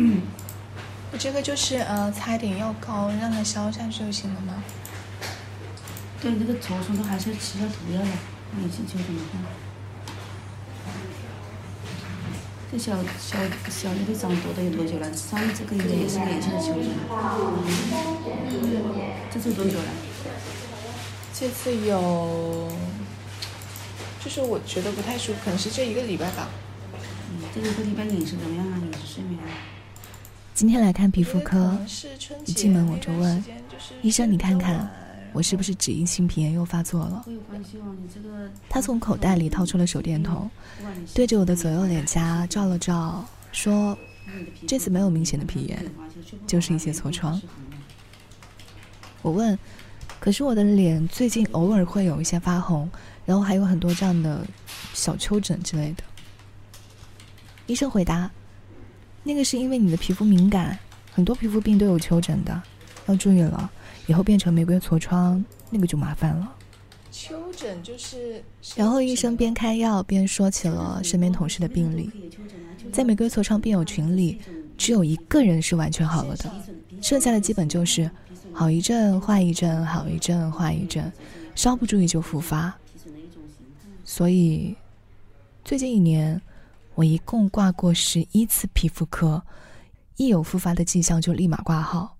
我这个就是呃擦一点药膏，让它消下去就行了吗？对，那个痤疮都还是要吃下毒药的，那你去秋疹的话。这小小小那个长多的有多久了？上这个应该也是年轻的秋疹。这次多久了？这次有，就是我觉得不太舒服，可能是这一个礼拜吧。嗯，这一个礼拜饮食怎么样啊？饮食睡眠？今天来看皮肤科，一进门我就问医生：“你看看，我是不是脂溢性皮炎又发作了？”他从口袋里掏出了手电筒，对着我的左右脸颊照了照，说：“这次没有明显的皮炎，就是一些痤疮。”我问：“可是我的脸最近偶尔会有一些发红，然后还有很多这样的小丘疹之类的。”医生回答。那个是因为你的皮肤敏感，很多皮肤病都有丘疹的，要注意了，以后变成玫瑰痤疮，那个就麻烦了。丘疹就是……然后医生边开药边说起了身边同事的病例，在玫瑰痤疮病友群里，只有一个人是完全好了的，剩下的基本就是好一阵坏一阵，好一阵坏一阵，稍不注意就复发。所以，最近一年。我一共挂过十一次皮肤科，一有复发的迹象就立马挂号，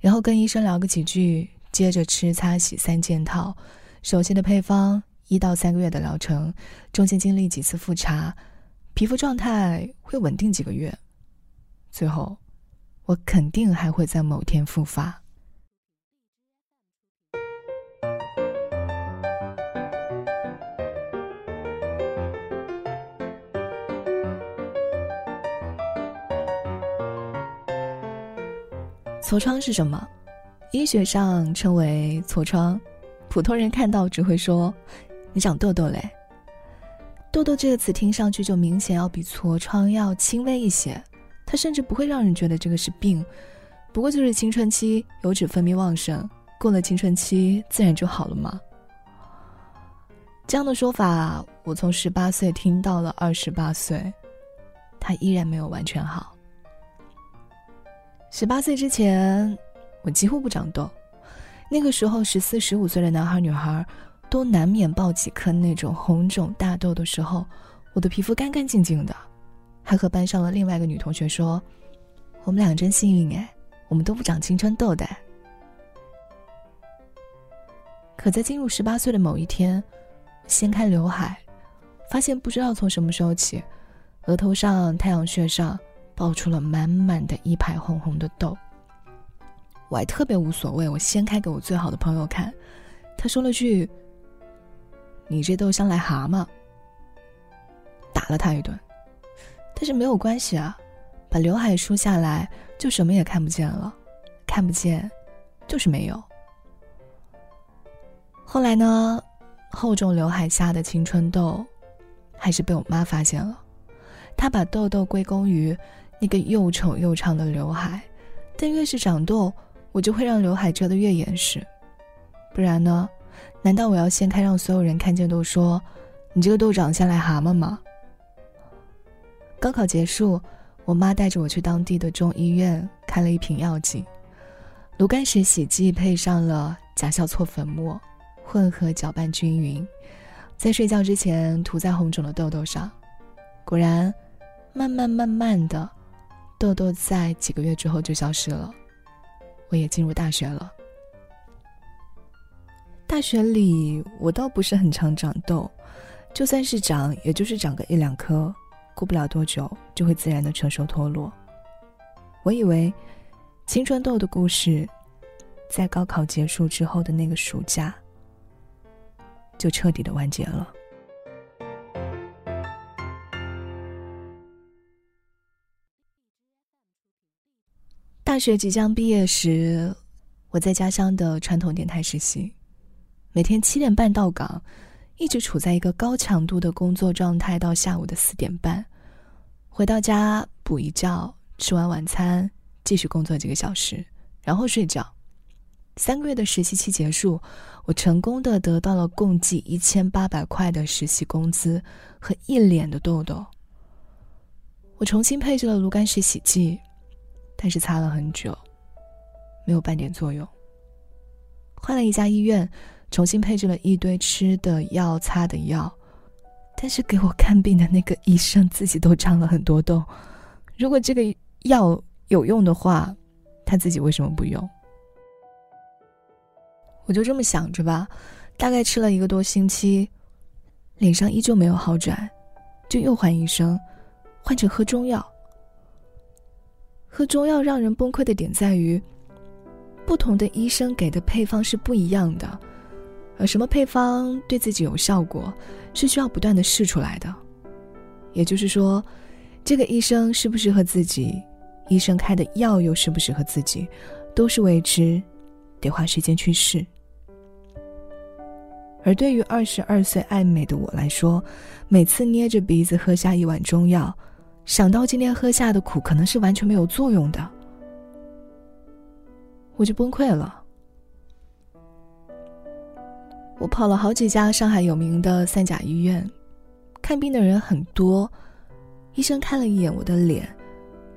然后跟医生聊个几句，接着吃擦洗三件套，熟悉的配方，一到三个月的疗程，中间经历几次复查，皮肤状态会稳定几个月，最后，我肯定还会在某天复发。痤疮是什么？医学上称为痤疮，普通人看到只会说：“你长痘痘嘞。”痘痘这个词听上去就明显要比痤疮要轻微一些，它甚至不会让人觉得这个是病，不过就是青春期油脂分泌旺盛，过了青春期自然就好了嘛。这样的说法，我从十八岁听到了二十八岁，它依然没有完全好。十八岁之前，我几乎不长痘。那个时候，十四、十五岁的男孩女孩都难免爆几颗那种红肿大痘的时候，我的皮肤干干净净的，还和班上的另外一个女同学说：“我们俩真幸运哎，我们都不长青春痘的。”可在进入十八岁的某一天，掀开刘海，发现不知道从什么时候起，额头上、太阳穴上。爆出了满满的一排红红的痘，我还特别无所谓，我掀开给我最好的朋友看，他说了句：“你这痘像癞蛤蟆。”打了他一顿，但是没有关系啊，把刘海梳下来就什么也看不见了，看不见就是没有。后来呢，厚重刘海下的青春痘，还是被我妈发现了，她把痘痘归功于。那个又丑又长的刘海，但越是长痘，我就会让刘海遮得越严实。不然呢？难道我要掀开让所有人看见都说你这个痘长像癞蛤蟆吗？高考结束，我妈带着我去当地的中医院开了一瓶药剂——炉甘石洗剂，配上了甲硝唑粉末，混合搅拌均匀，在睡觉之前涂在红肿的痘痘上。果然，慢慢慢慢的。痘痘在几个月之后就消失了，我也进入大学了。大学里我倒不是很常长痘，就算是长，也就是长个一两颗，过不了多久就会自然的成熟脱落。我以为青春痘的故事，在高考结束之后的那个暑假，就彻底的完结了。大学即将毕业时，我在家乡的传统电台实习，每天七点半到岗，一直处在一个高强度的工作状态，到下午的四点半，回到家补一觉，吃完晚餐继续工作几个小时，然后睡觉。三个月的实习期结束，我成功的得到了共计一千八百块的实习工资和一脸的痘痘。我重新配置了炉甘石洗剂。但是擦了很久，没有半点作用。换了一家医院，重新配置了一堆吃的药、擦的药，但是给我看病的那个医生自己都长了很多痘。如果这个药有用的话，他自己为什么不用？我就这么想着吧，大概吃了一个多星期，脸上依旧没有好转，就又换医生，换成喝中药。喝中药让人崩溃的点在于，不同的医生给的配方是不一样的，而什么配方对自己有效果，是需要不断的试出来的。也就是说，这个医生适不适合自己，医生开的药又适不适合自己，都是未知，得花时间去试。而对于二十二岁爱美的我来说，每次捏着鼻子喝下一碗中药，想到今天喝下的苦可能是完全没有作用的，我就崩溃了。我跑了好几家上海有名的三甲医院，看病的人很多，医生看了一眼我的脸，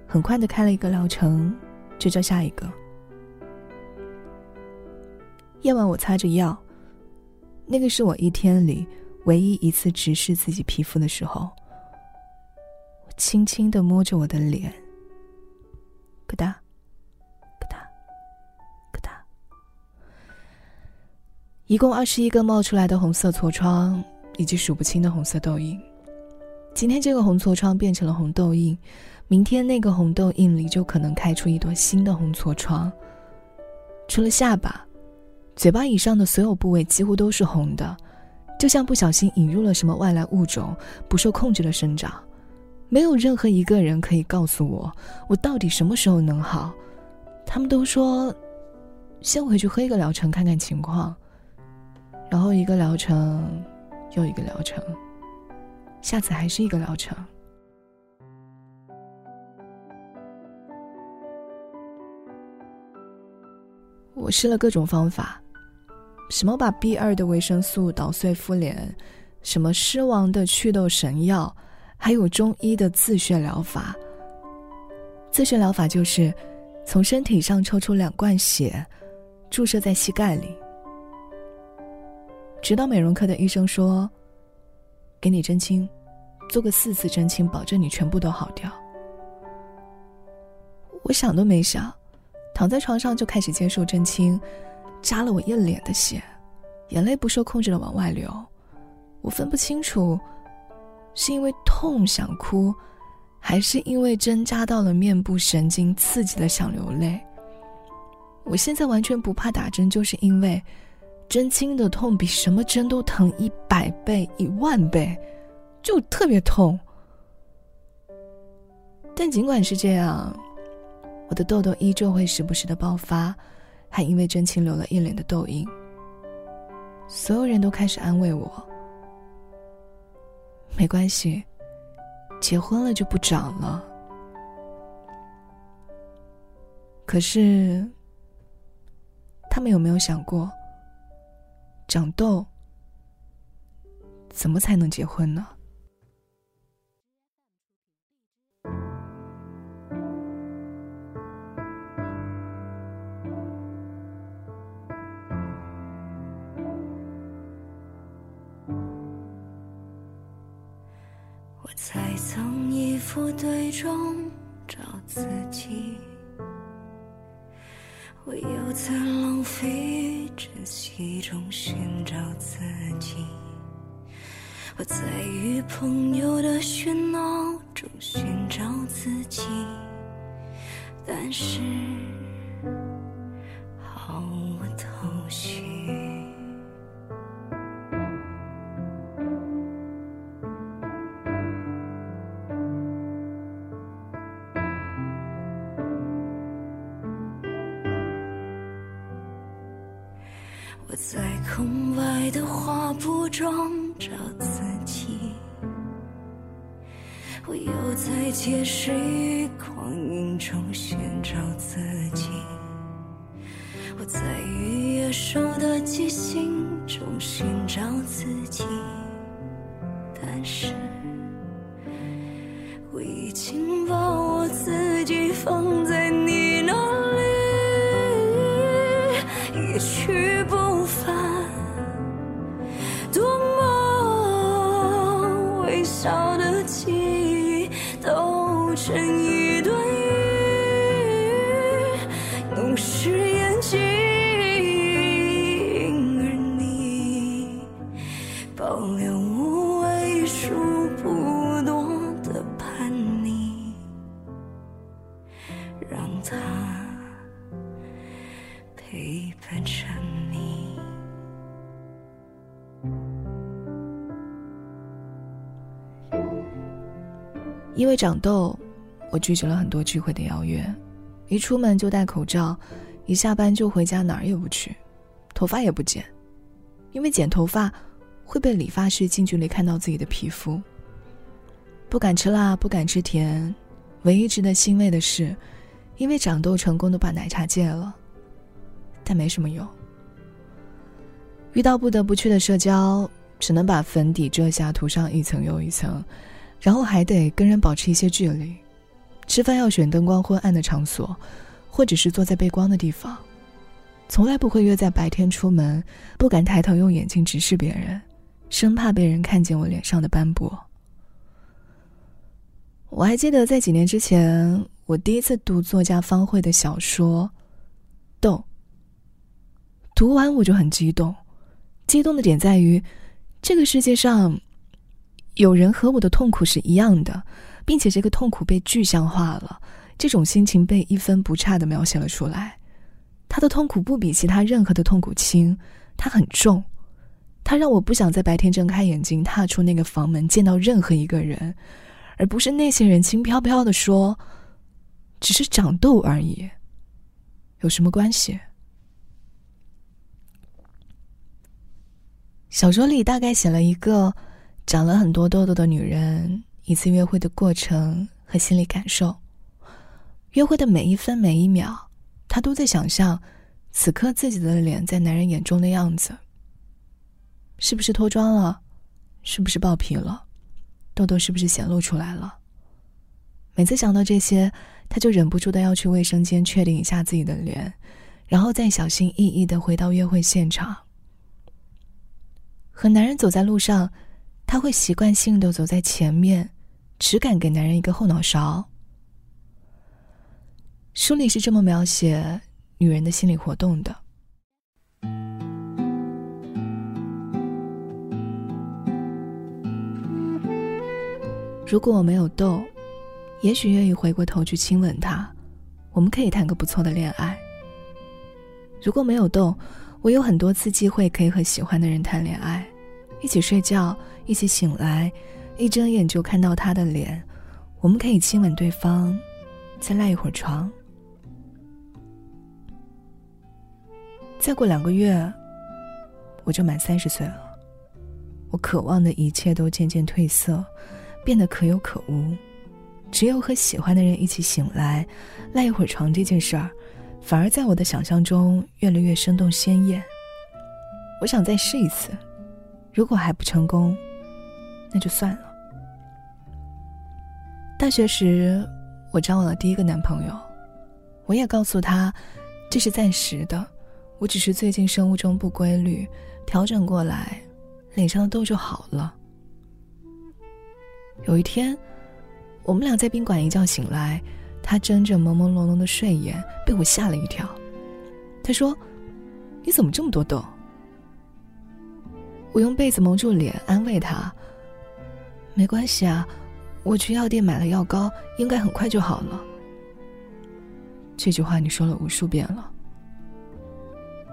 很快的开了一个疗程，就叫下一个。夜晚我擦着药。那个是我一天里唯一一次直视自己皮肤的时候，轻轻的摸着我的脸，咯哒，咯哒，咯哒，一共二十一个冒出来的红色痤疮，以及数不清的红色痘印。今天这个红痤疮变成了红痘印，明天那个红痘印里就可能开出一朵新的红痤疮。除了下巴。嘴巴以上的所有部位几乎都是红的，就像不小心引入了什么外来物种，不受控制的生长。没有任何一个人可以告诉我，我到底什么时候能好。他们都说，先回去喝一个疗程看看情况，然后一个疗程又一个疗程，下次还是一个疗程。我试了各种方法。什么把 B 二的维生素捣碎敷脸，什么狮王的祛痘神药，还有中医的自血疗法。自血疗法就是从身体上抽出两罐血，注射在膝盖里，直到美容科的医生说：“给你针清，做个四次针清，保证你全部都好掉。”我想都没想，躺在床上就开始接受针清。扎了我一脸的血，眼泪不受控制的往外流，我分不清楚，是因为痛想哭，还是因为针扎到了面部神经刺激的想流泪。我现在完全不怕打针，就是因为针清的痛比什么针都疼一百倍、一万倍，就特别痛。但尽管是这样，我的痘痘依旧会时不时的爆发。还因为真情留了一脸的痘印，所有人都开始安慰我：“没关系，结婚了就不长了。”可是，他们有没有想过，长痘怎么才能结婚呢？我在曾衣服堆中找自己，我又在浪费珍惜中寻找自己，我在与朋友的喧闹中寻找自己，但是毫无头绪。我在空白的画布中找自己，我又在街市与光阴中寻找自己，我在与野兽的即兴中寻找自己，但是小的记忆都成因为长痘，我拒绝了很多聚会的邀约，一出门就戴口罩，一下班就回家，哪儿也不去，头发也不剪，因为剪头发会被理发师近距离看到自己的皮肤。不敢吃辣，不敢吃甜，唯一值得欣慰的是，因为长痘成功的把奶茶戒了，但没什么用。遇到不得不去的社交，只能把粉底遮瑕涂上一层又一层。然后还得跟人保持一些距离，吃饭要选灯光昏暗的场所，或者是坐在背光的地方，从来不会约在白天出门，不敢抬头用眼睛直视别人，生怕被人看见我脸上的斑驳。我还记得在几年之前，我第一次读作家方慧的小说《豆》，读完我就很激动，激动的点在于，这个世界上。有人和我的痛苦是一样的，并且这个痛苦被具象化了，这种心情被一分不差的描写了出来。他的痛苦不比其他任何的痛苦轻，他很重，他让我不想在白天睁开眼睛踏出那个房门见到任何一个人，而不是那些人轻飘飘的说：“只是长痘而已，有什么关系？”小说里大概写了一个。长了很多痘痘的女人，一次约会的过程和心理感受。约会的每一分每一秒，她都在想象此刻自己的脸在男人眼中的样子。是不是脱妆了？是不是爆皮了？痘痘是不是显露出来了？每次想到这些，她就忍不住的要去卫生间确定一下自己的脸，然后再小心翼翼的回到约会现场。和男人走在路上。他会习惯性的走在前面，只敢给男人一个后脑勺。书里是这么描写女人的心理活动的：如果我没有痘，也许愿意回过头去亲吻他，我们可以谈个不错的恋爱。如果没有痘，我有很多次机会可以和喜欢的人谈恋爱。一起睡觉，一起醒来，一睁眼就看到他的脸，我们可以亲吻对方，再赖一会儿床。再过两个月，我就满三十岁了。我渴望的一切都渐渐褪色，变得可有可无。只有和喜欢的人一起醒来，赖一会儿床这件事儿，反而在我的想象中越来越生动鲜艳。我想再试一次。如果还不成功，那就算了。大学时，我交往了第一个男朋友，我也告诉他，这是暂时的，我只是最近生物钟不规律，调整过来，脸上的痘就好了。有一天，我们俩在宾馆一觉醒来，他睁着朦朦胧胧的睡眼，被我吓了一跳。他说：“你怎么这么多痘？”我用被子蒙住脸，安慰他：“没关系啊，我去药店买了药膏，应该很快就好了。”这句话你说了无数遍了。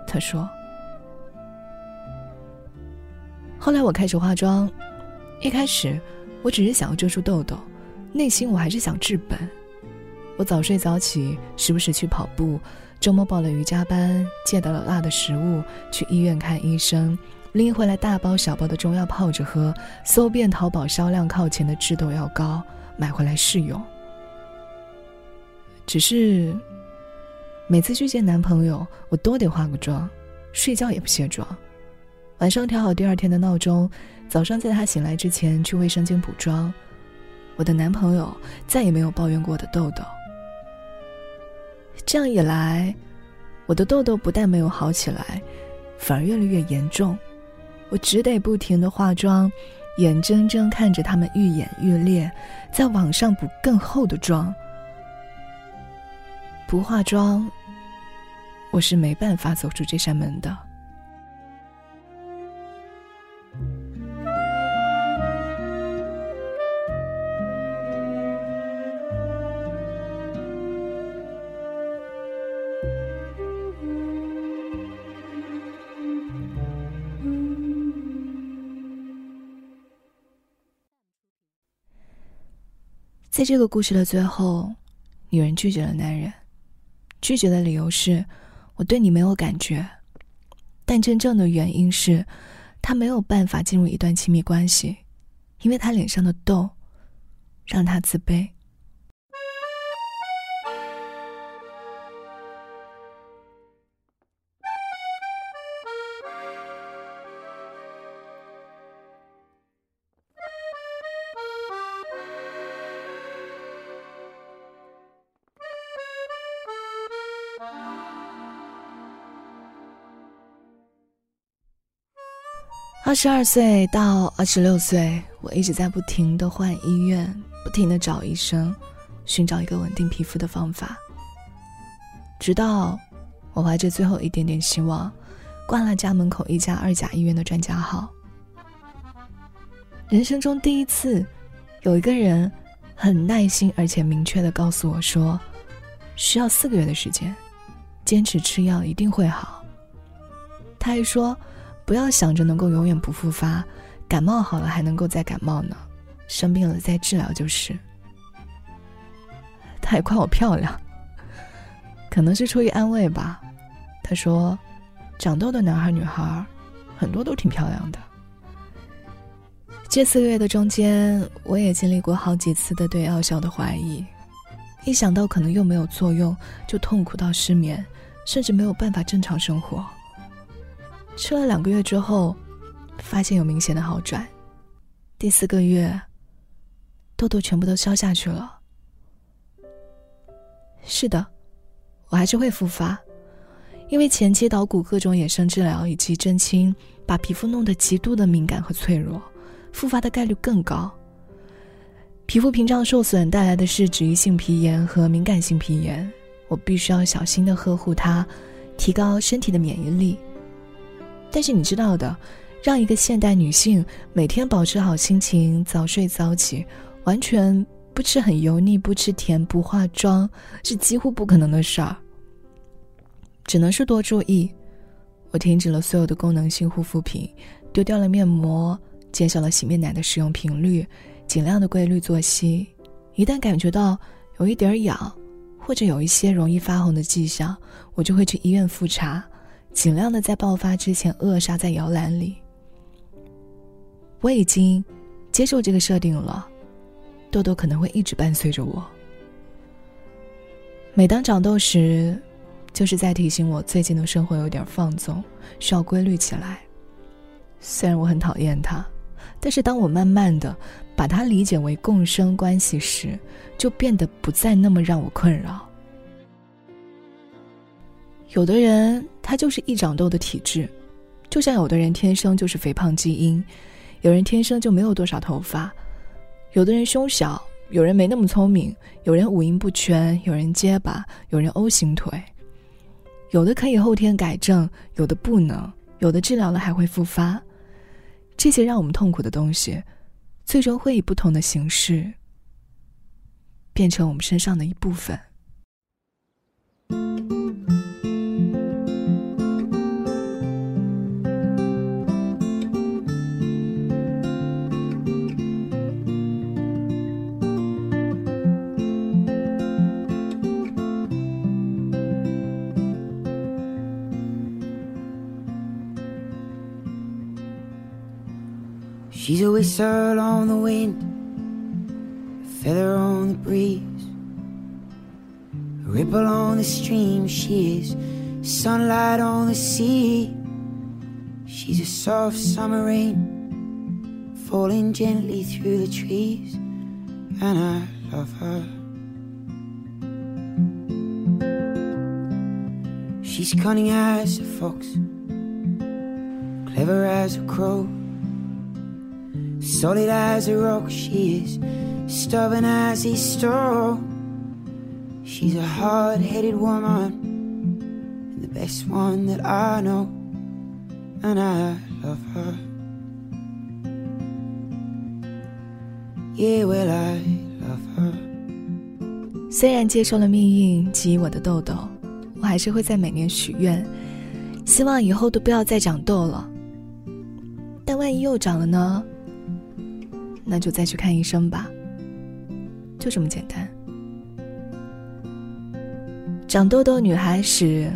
他说：“后来我开始化妆，一开始我只是想要遮住痘痘，内心我还是想治本。我早睡早起，时不时去跑步，周末报了瑜伽班，戒掉了辣的食物，去医院看医生。”拎回来大包小包的中药泡着喝，搜遍淘宝销量靠前的治痘药膏，买回来试用。只是每次去见男朋友，我都得化个妆，睡觉也不卸妆。晚上调好第二天的闹钟，早上在他醒来之前去卫生间补妆。我的男朋友再也没有抱怨过我的痘痘。这样一来，我的痘痘不但没有好起来，反而越来越严重。我只得不停的化妆，眼睁睁看着他们愈演愈烈，在网上补更厚的妆。不化妆，我是没办法走出这扇门的。在这个故事的最后，女人拒绝了男人。拒绝的理由是，我对你没有感觉。但真正的原因是，他没有办法进入一段亲密关系，因为他脸上的痘，让他自卑。十二岁到二十六岁，我一直在不停的换医院，不停的找医生，寻找一个稳定皮肤的方法。直到我怀着最后一点点希望，挂了家门口一家二甲医院的专家号。人生中第一次，有一个人很耐心而且明确的告诉我说，需要四个月的时间，坚持吃药一定会好。他还说。不要想着能够永远不复发，感冒好了还能够再感冒呢，生病了再治疗就是。他还夸我漂亮，可能是出于安慰吧。他说，长痘的男孩女孩，很多都挺漂亮的。这四个月的中间，我也经历过好几次的对药效的怀疑，一想到可能又没有作用，就痛苦到失眠，甚至没有办法正常生活。吃了两个月之后，发现有明显的好转。第四个月，痘痘全部都消下去了。是的，我还是会复发，因为前期捣鼓各种衍生治疗以及针清，把皮肤弄得极度的敏感和脆弱，复发的概率更高。皮肤屏障受损带来的是脂溢性皮炎和敏感性皮炎，我必须要小心的呵护它，提高身体的免疫力。但是你知道的，让一个现代女性每天保持好心情，早睡早起，完全不吃很油腻、不吃甜、不化妆，是几乎不可能的事儿。只能是多注意。我停止了所有的功能性护肤品，丢掉了面膜，减少了洗面奶的使用频率，尽量的规律作息。一旦感觉到有一点痒，或者有一些容易发红的迹象，我就会去医院复查。尽量的在爆发之前扼杀在摇篮里。我已经接受这个设定了，痘痘可能会一直伴随着我。每当长痘时，就是在提醒我最近的生活有点放纵，需要规律起来。虽然我很讨厌它，但是当我慢慢的把它理解为共生关系时，就变得不再那么让我困扰。有的人他就是易长痘的体质，就像有的人天生就是肥胖基因，有人天生就没有多少头发，有的人胸小，有人没那么聪明，有人五音不全，有人结巴，有人 O 型腿，有的可以后天改正，有的不能，有的治疗了还会复发。这些让我们痛苦的东西，最终会以不同的形式变成我们身上的一部分。She's a whistle on the wind, a feather on the breeze, a ripple on the stream. She is sunlight on the sea. She's a soft summer rain falling gently through the trees, and I love her. She's cunning as a fox, clever as a crow Solid as a rock, she is stubborn as a stone. She's a hard headed woman, and the best one that I know, and I love her. Yeah, well, I love her. 虽然接受了命运给予我的痘痘，我还是会在每年许愿，希望以后都不要再长痘了。但万一又长了呢？那就再去看医生吧。就这么简单。长痘痘女孩史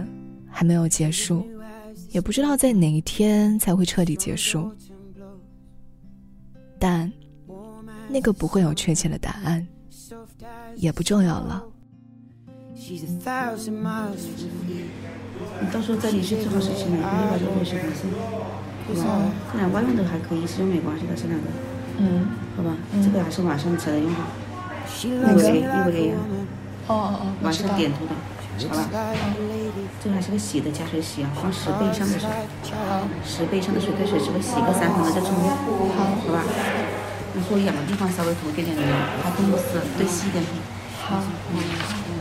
还没有结束，也不知道在哪一天才会彻底结束。但那个不会有确切的答案，也不重要了。She's a thousand miles from here. 你到时候再离去最好是去买六百多块是吧？是吧？这两万用的还可以，使用没关系的，这两个，嗯，好吧？这个还是晚上才能用的，She 六 loves 个 me 给，六 like 个给 a 呀，woman. 哦哦哦，晚。上点头的，好吧.这个还是个洗的加水洗啊，放十倍以上的水.十倍以上的水开水，这个洗个三分钟再冲掉，好吧？然后痒的地方稍微涂一点点的油，它更不死，对细一点涂。好，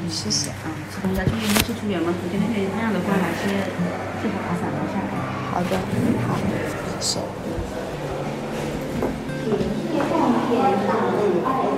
谢谢。啊，吃东西要注意，没吃出远门，估计那边那样的话还是最好打伞一下。好的，好，谢谢。Em tặng?